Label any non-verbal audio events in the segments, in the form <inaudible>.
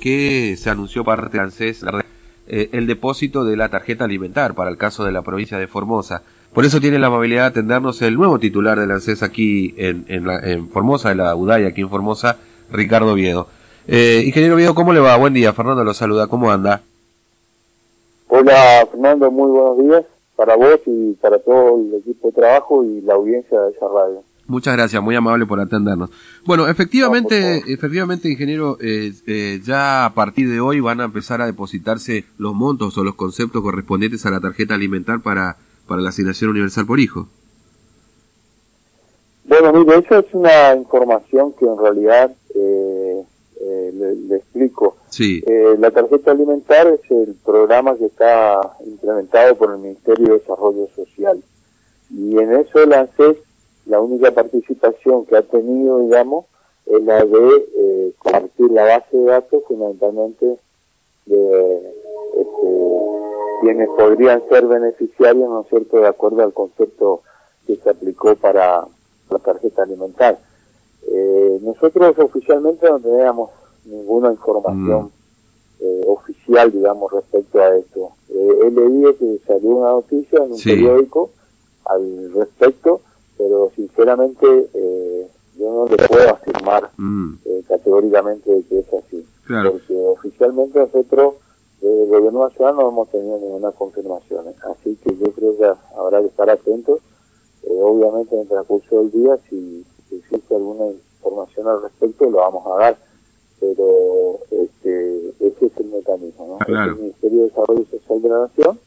que se anunció parte ANSES eh, el depósito de la tarjeta alimentar para el caso de la provincia de Formosa. Por eso tiene la amabilidad de atendernos el nuevo titular del ANSES aquí en, en, Formosa, de la UDAI aquí en Formosa, Ricardo Viedo. Eh, ingeniero Viedo, ¿cómo le va? Buen día, Fernando lo saluda, ¿cómo anda? Hola Fernando, muy buenos días para vos y para todo el equipo de trabajo y la audiencia de esa radio. Muchas gracias, muy amable por atendernos. Bueno, efectivamente, efectivamente, ingeniero, eh, eh, ya a partir de hoy van a empezar a depositarse los montos o los conceptos correspondientes a la tarjeta alimentar para, para la asignación universal por hijo. Bueno, mire, esa es una información que en realidad eh, le, explico. Sí. la tarjeta alimentar es el programa que está implementado por el Ministerio de Desarrollo Social. Y en eso el ANSES la única participación que ha tenido, digamos, es la de eh, compartir la base de datos fundamentalmente de este, quienes podrían ser beneficiarios, ¿no es cierto?, de acuerdo al concepto que se aplicó para la tarjeta alimentar. Eh, nosotros oficialmente no teníamos ninguna información mm. eh, oficial, digamos, respecto a esto. he leído que salió una noticia en un periódico al respecto, sinceramente eh, yo no le puedo afirmar mm. eh, categóricamente que es así. Porque oficialmente nosotros, desde el gobierno nacional, no hemos tenido ninguna confirmación. Así que yo creo que habrá que estar atentos. Eh, obviamente en el transcurso del día, si, existe alguna información al respecto, lo vamos a dar. Pero este, ese es el mecanismo. ¿no? el Ministerio de Desarrollo Social de la Nación,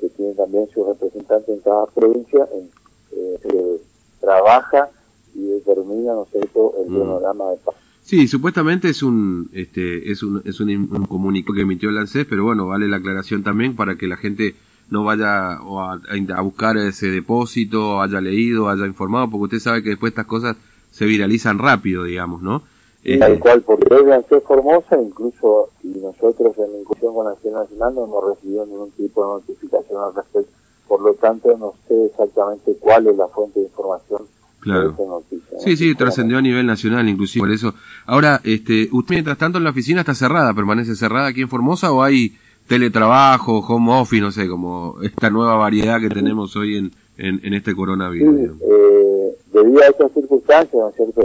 que tiene también su representante en cada provincia, en eh, trabaja y determina, ¿no sé, el mm. panorama de paz. Sí, supuestamente es un este es un es un, comunicado que emitió el ANSES, pero bueno, vale la aclaración también para que la gente no vaya a, buscar ese depósito, haya leído, haya informado, porque usted sabe que después estas cosas se viralizan rápido, digamos, ¿no? Tal eh, cual, porque es ANSES Formosa, incluso y nosotros en la incursión con la Nacional no hemos recibido ningún tipo de notificación al respecto por lo tanto no sé exactamente cuál es la fuente de información claro. noticia. Sí, sí, trascendió a nivel nacional inclusive, por eso. Ahora, este, ¿usted mientras tanto en la oficina está cerrada, permanece cerrada aquí en Formosa o hay teletrabajo, home office, no sé, como esta nueva variedad que tenemos hoy en, en, este coronavirus? Sí, eh, debido a estas circunstancias, ¿no es cierto?,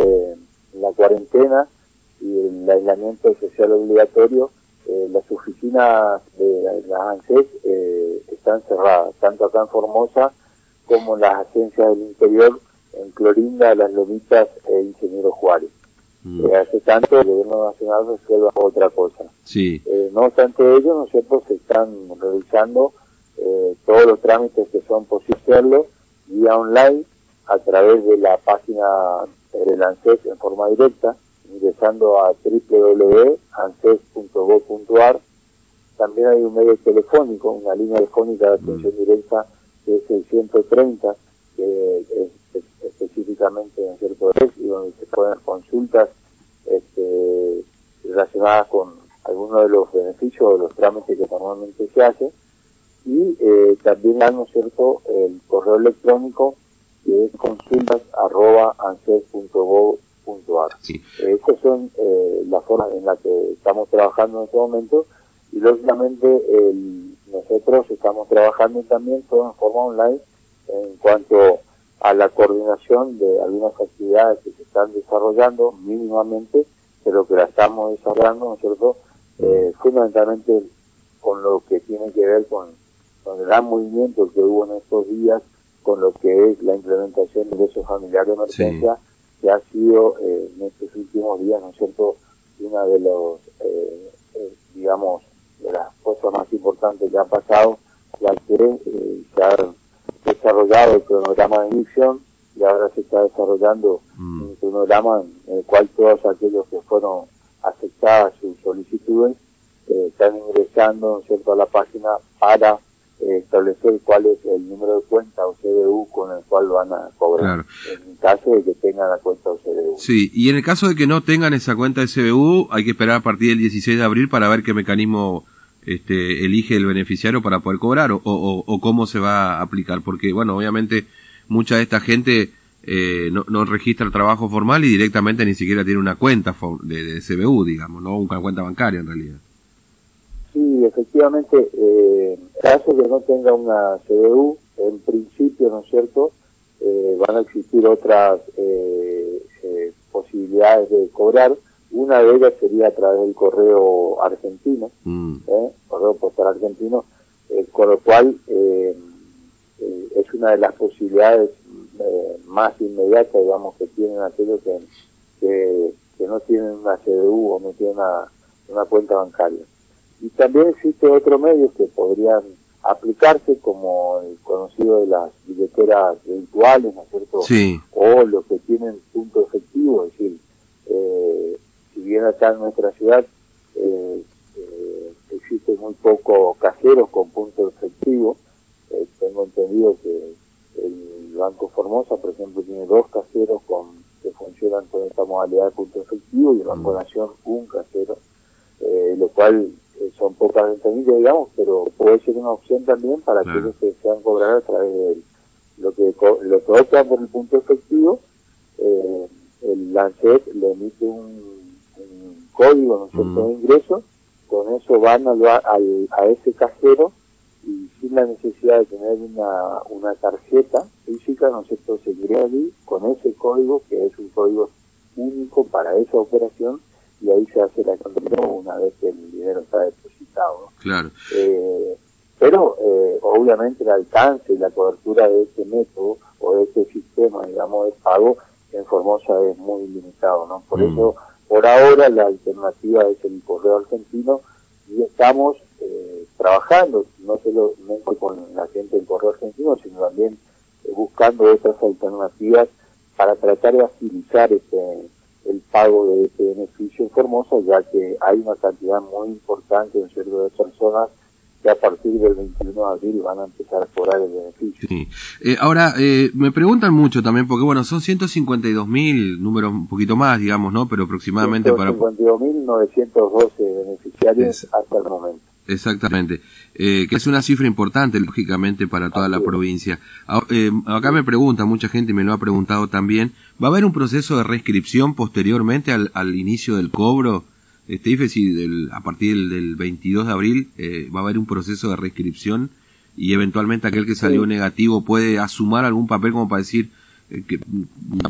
la cuarentena y el aislamiento social obligatorio, eh, las oficinas de la ANSES eh, están cerradas, tanto acá en Formosa como las agencias del interior en Clorinda, Las Lomitas e Ingeniero Juárez. Mm. Eh, hace tanto el gobierno nacional resuelva otra cosa. Sí. no obstante ello, nosotros se están realizando todos los trámites que son posibles hacerlo vía online a través de la página del ANSES en forma directa ingresando a www.anses.gov.ar. También hay un medio telefónico, una línea telefónica de atención mm. directa que es el 130, que es, específicamente en cierto y donde se pueden consultas este, relacionadas con algunos de los beneficios o los trámites que normalmente se hacen. Y eh, también hay, ¿no cierto?, el correo electrónico que es consultas arroba Sí. Estas son eh, las formas en las que estamos trabajando en este momento y lógicamente nosotros estamos trabajando también todo en forma online en cuanto a la coordinación de algunas actividades que se están desarrollando mínimamente, pero que la estamos desarrollando, ¿no es cierto? Eh, fundamentalmente con lo que tiene que ver con, con, el gran movimiento que hubo en estos días, con lo que es la implementación de ingresos familiares de emergencia que ha sido eh, en estos últimos días, ¿no es cierto?, una de los, eh, eh, digamos, de las cosas más importantes que han pasado, ya que se ha desarrollado el cronograma de emisión y ahora se está desarrollando mm. un cronograma en el cual todos aquellos que fueron aceptadas sus solicitudes están ingresando, ¿no es cierto?, a la página para establecer cuál es el número de cuenta o CDU con el cual van a cobrar. En el caso de que tengan la cuenta o CDU. Sí, y en el caso de que no tengan esa cuenta de CBU, hay que esperar a partir del 16 de abril para ver qué mecanismo este, elige el beneficiario para poder cobrar o, o, o cómo se va a aplicar. Porque, bueno, obviamente mucha de esta gente eh, no, no registra el trabajo formal y directamente ni siquiera tiene una cuenta de, de CBU, digamos, no una cuenta bancaria en realidad. Efectivamente, eh, caso que no tenga una CBU, en principio, ¿no es cierto?, eh, van a existir otras eh, eh, posibilidades de cobrar. Una de ellas sería a través del correo argentino, mm. correo postal argentino, con lo cual es una de las posibilidades más inmediatas, digamos, que tienen aquellos que, que, no tienen una CDU o no tienen una, una cuenta bancaria. Y también existe otro medio que podrían aplicarse como el conocido de las billeteras virtuales, ¿no es cierto? Sí. O los que tienen punto efectivo, es decir, eh, si bien acá en nuestra ciudad eh, eh, existen muy pocos cajeros con punto efectivo, eh, tengo entendido que el Banco Formosa, por ejemplo, tiene dos cajeros con que funcionan con esta modalidad de punto efectivo y el Banco mm. Nación un cajero, lo cual son pocas ventanillas, digamos, pero puede ser una opción también para aquellos que sean cobrar a través de él. Lo que, lo que opta por el punto efectivo, eh, el Lancet le emite un, código, ¿no mm. de ingreso, con eso van al, a ese cajero y sin la necesidad de tener una, una tarjeta física, ¿no es cierto?, se crea allí con ese código, que es un código único para esa operación, y ahí se hace la conversión una vez que el dinero está depositado. Claro. Eh, pero eh, obviamente el alcance y la cobertura de este método o de este sistema, digamos, de pago en Formosa es muy limitado, ¿no? Por mm. eso, por ahora, la alternativa es el correo argentino y estamos eh, trabajando, no solo con la gente del correo argentino, sino también buscando otras alternativas para tratar de agilizar este pago de ese beneficio en Formosa, ya que hay una cantidad muy importante de personas que a partir del 21 de abril van a empezar a cobrar el beneficio. Eh, ahora, eh, me preguntan mucho también, porque bueno, son 152 mil, números un poquito más, digamos, ¿no? Pero aproximadamente 152 para... 152.912 beneficiarios hasta el momento. Exactamente, eh, que es una cifra importante, lógicamente, para toda la provincia. Eh, acá me pregunta, mucha gente me lo ha preguntado también, ¿va a haber un proceso de reinscripción posteriormente al, al inicio del cobro? Este, si del, a partir del, 22 de abril eh, va a haber un proceso de reinscripción y eventualmente aquel que salió negativo puede asumar algún papel como para decir eh, que,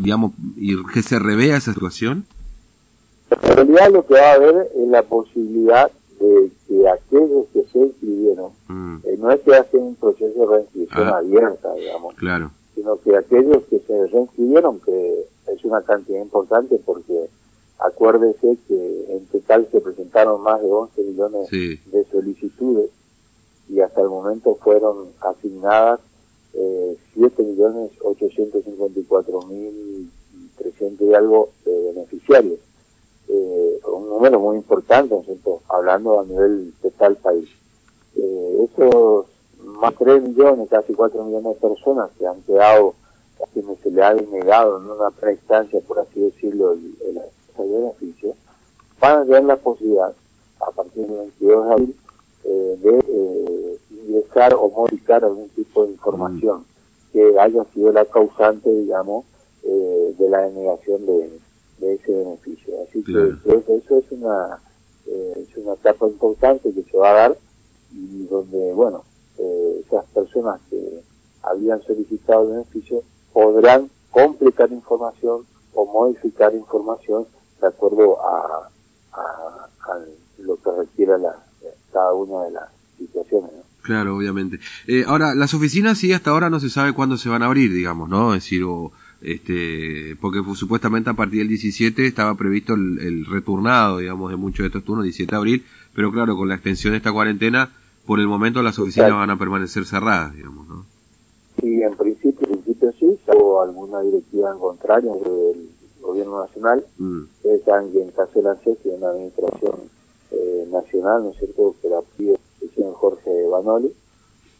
digamos, y que se revea esa situación? En realidad lo que va a haber es la posibilidad de que aquellos que se inscribieron, mm. eh, no es que hacen un proceso de reinscripción ah. abierta, digamos, claro. sino que aquellos que se reinscribieron, que es una cantidad importante porque acuérdese que en total se presentaron más de 11 millones de solicitudes y hasta el momento fueron asignadas eh, 7 millones 854 mil 300 y algo de beneficiarios eh, un número muy importante, ¿no hablando a nivel total país. Eh, esos más 3 millones, casi 4 millones de personas que han quedado, a quienes se le ha denegado en una preinstancia, por así decirlo, el, el, beneficio, van a tener la posibilidad, a partir del 22 de abril, eh, de eh, ingresar o modificar algún tipo de información mm. que haya sido la causante, digamos, eh, de la denegación de, de ese beneficio. Así que creo que eso es una, eh, es una etapa importante que se va a dar y donde, bueno, eh, esas personas que habían solicitado el beneficio podrán completar información o modificar información de acuerdo a, a, lo que requiera la, cada una de las situaciones. Claro, obviamente. Eh, ahora, las oficinas sí hasta ahora no se sabe cuándo se van a abrir, digamos, ¿no? Es decir, o este, porque supuestamente a partir del 17 estaba previsto el, returnado, digamos, de muchos de estos turnos, 17 de abril, pero claro, con la extensión de esta cuarentena, por el momento las oficinas van a permanecer cerradas, digamos, ¿no? Sí, en principio, en principio sí, o alguna directiva en contrario del gobierno nacional, mm. ustedes saben que en caso de la CES una administración eh, nacional, ¿no es cierto?, que la pide el señor Jorge Banoli,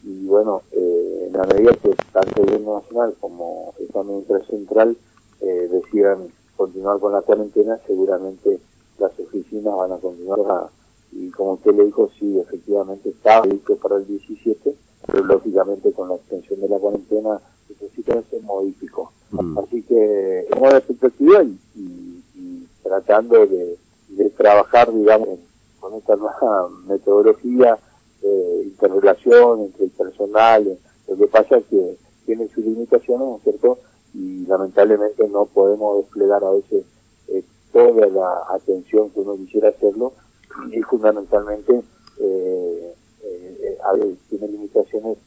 y bueno, eh, en la medida que tanto el gobierno nacional como esta administración central eh, decidan continuar con la cuarentena, seguramente las oficinas van a continuar. y como usted le dijo, sí, efectivamente está listo para el 17, pero lógicamente con la extensión de la cuarentena necesitan ser modificados. Así que en modo expectativa y, tratando de, trabajar, digamos, con esta nueva metodología, de interrelación entre el personal, lo que pasa es que tiene sus limitaciones, ¿no es cierto? Y lamentablemente no podemos desplegar a veces eh, toda la atención que uno quisiera hacerlo y fundamentalmente eh, eh, tiene limitaciones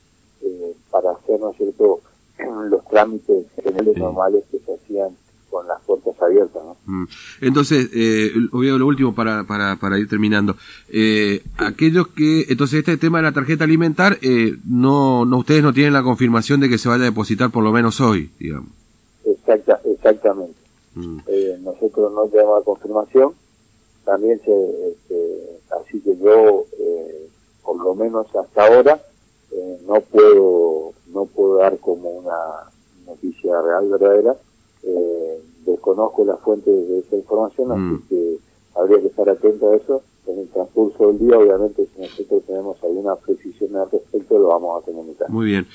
para hacer, ¿no es cierto?, <clears throat> los trámites generales normales que se hacían con las puertas abiertas. ¿no? Mm. Entonces, eh, lo último para, para, para ir terminando. Eh, aquellos que, entonces este tema de la tarjeta alimentar, eh, no, no, ustedes no tienen la confirmación de que se vaya a depositar por lo menos hoy, digamos. Exacta, exactamente. Mm. Eh, nosotros no tenemos la confirmación, también se, este, así que yo, eh, por lo menos hasta ahora, eh, no puedo no puedo dar como una noticia real verdadera eh, desconozco la fuente de esa información así mm. que habría que estar atento a eso. En el transcurso del día obviamente si nosotros tenemos alguna precisión al respecto lo vamos a comunicar. Muy bien